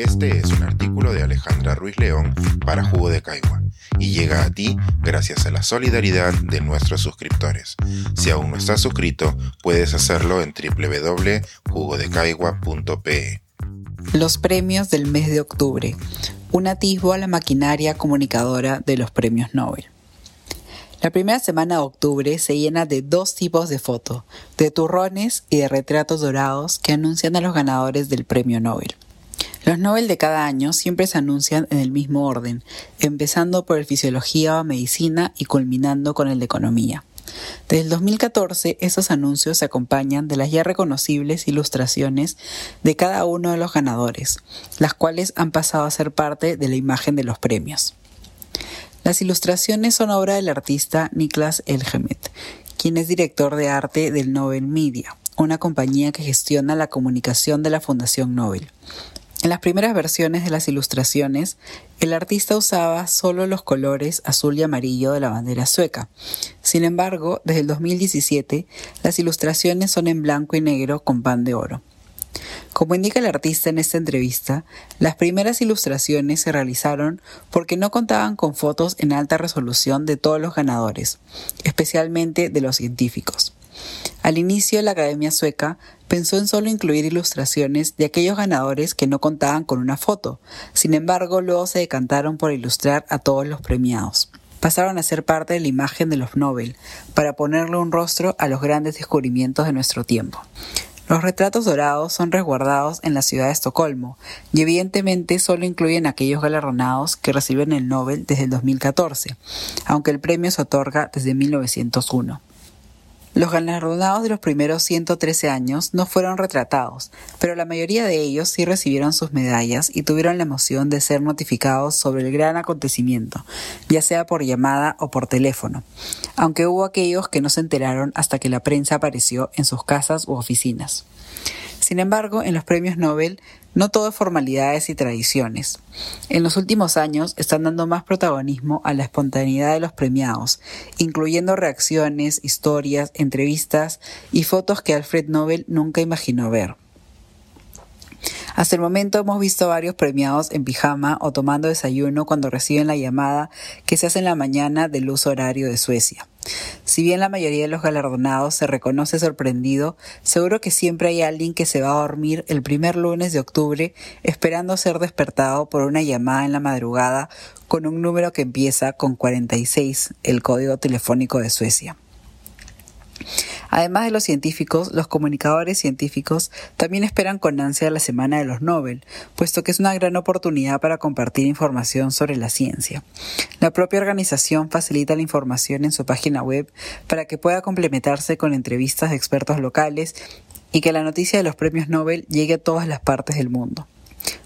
Este es un artículo de Alejandra Ruiz León para Jugo de Caigua y llega a ti gracias a la solidaridad de nuestros suscriptores. Si aún no estás suscrito, puedes hacerlo en www.jugodecaigua.pe. Los premios del mes de octubre. Un atisbo a la maquinaria comunicadora de los premios Nobel. La primera semana de octubre se llena de dos tipos de fotos, de turrones y de retratos dorados que anuncian a los ganadores del premio Nobel. Los Nobel de cada año siempre se anuncian en el mismo orden, empezando por el Fisiología o Medicina y culminando con el de Economía. Desde el 2014, estos anuncios se acompañan de las ya reconocibles ilustraciones de cada uno de los ganadores, las cuales han pasado a ser parte de la imagen de los premios. Las ilustraciones son obra del artista Niklas Elgemet, quien es director de arte del Nobel Media, una compañía que gestiona la comunicación de la Fundación Nobel. En las primeras versiones de las ilustraciones, el artista usaba solo los colores azul y amarillo de la bandera sueca. Sin embargo, desde el 2017, las ilustraciones son en blanco y negro con pan de oro. Como indica el artista en esta entrevista, las primeras ilustraciones se realizaron porque no contaban con fotos en alta resolución de todos los ganadores, especialmente de los científicos. Al inicio, la Academia Sueca pensó en solo incluir ilustraciones de aquellos ganadores que no contaban con una foto. Sin embargo, luego se decantaron por ilustrar a todos los premiados. Pasaron a ser parte de la imagen de los Nobel, para ponerle un rostro a los grandes descubrimientos de nuestro tiempo. Los retratos dorados son resguardados en la ciudad de Estocolmo y evidentemente solo incluyen aquellos galardonados que reciben el Nobel desde el 2014, aunque el premio se otorga desde 1901. Los galardonados de los primeros 113 años no fueron retratados, pero la mayoría de ellos sí recibieron sus medallas y tuvieron la emoción de ser notificados sobre el gran acontecimiento, ya sea por llamada o por teléfono, aunque hubo aquellos que no se enteraron hasta que la prensa apareció en sus casas u oficinas. Sin embargo, en los premios Nobel no todo es formalidades y tradiciones. En los últimos años están dando más protagonismo a la espontaneidad de los premiados, incluyendo reacciones, historias, entrevistas y fotos que Alfred Nobel nunca imaginó ver. Hasta el momento hemos visto varios premiados en pijama o tomando desayuno cuando reciben la llamada que se hace en la mañana del uso horario de Suecia. Si bien la mayoría de los galardonados se reconoce sorprendido, seguro que siempre hay alguien que se va a dormir el primer lunes de octubre esperando ser despertado por una llamada en la madrugada con un número que empieza con 46, el código telefónico de Suecia. Además de los científicos, los comunicadores científicos también esperan con ansia la Semana de los Nobel, puesto que es una gran oportunidad para compartir información sobre la ciencia. La propia organización facilita la información en su página web para que pueda complementarse con entrevistas de expertos locales y que la noticia de los premios Nobel llegue a todas las partes del mundo.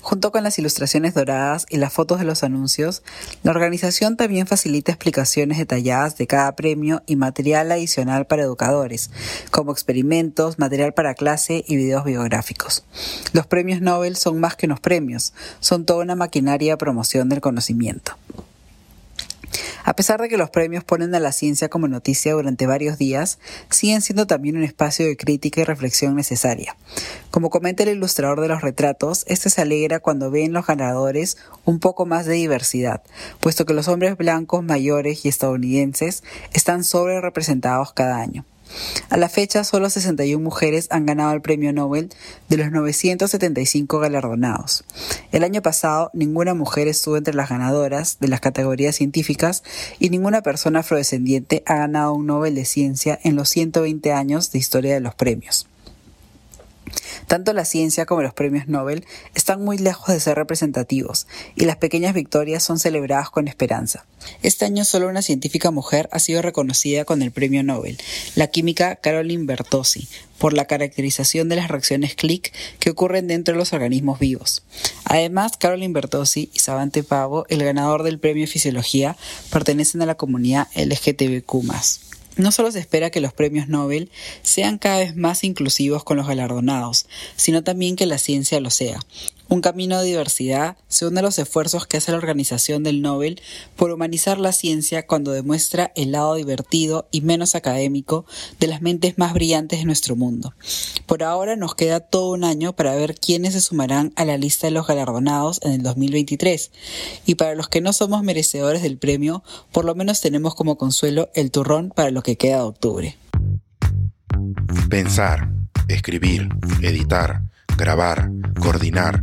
Junto con las ilustraciones doradas y las fotos de los anuncios, la organización también facilita explicaciones detalladas de cada premio y material adicional para educadores, como experimentos, material para clase y videos biográficos. Los premios Nobel son más que unos premios, son toda una maquinaria de promoción del conocimiento. A pesar de que los premios ponen a la ciencia como noticia durante varios días, siguen siendo también un espacio de crítica y reflexión necesaria. Como comenta el ilustrador de los retratos, este se alegra cuando ve en los ganadores un poco más de diversidad, puesto que los hombres blancos mayores y estadounidenses están sobre representados cada año. A la fecha, solo 61 mujeres han ganado el premio Nobel de los 975 galardonados. El año pasado, ninguna mujer estuvo entre las ganadoras de las categorías científicas y ninguna persona afrodescendiente ha ganado un Nobel de Ciencia en los 120 años de historia de los premios. Tanto la ciencia como los premios Nobel están muy lejos de ser representativos y las pequeñas victorias son celebradas con esperanza. Este año solo una científica mujer ha sido reconocida con el premio Nobel, la química Caroline Bertozzi, por la caracterización de las reacciones click que ocurren dentro de los organismos vivos. Además, Caroline Bertozzi y Savante Pavo, el ganador del premio Fisiología, pertenecen a la comunidad LGTBQ. No solo se espera que los premios Nobel sean cada vez más inclusivos con los galardonados, sino también que la ciencia lo sea, Un camino de diversidad se une a los esfuerzos que hace la organización del Nobel por humanizar la ciencia cuando demuestra el lado divertido y menos académico de las mentes más brillantes de nuestro mundo. Por ahora nos queda todo un año para ver quiénes se sumarán a la lista de los galardonados en el 2023. Y para los que no somos merecedores del premio, por lo menos tenemos como consuelo el turrón para lo que queda de octubre. Pensar, escribir, editar, grabar, coordinar,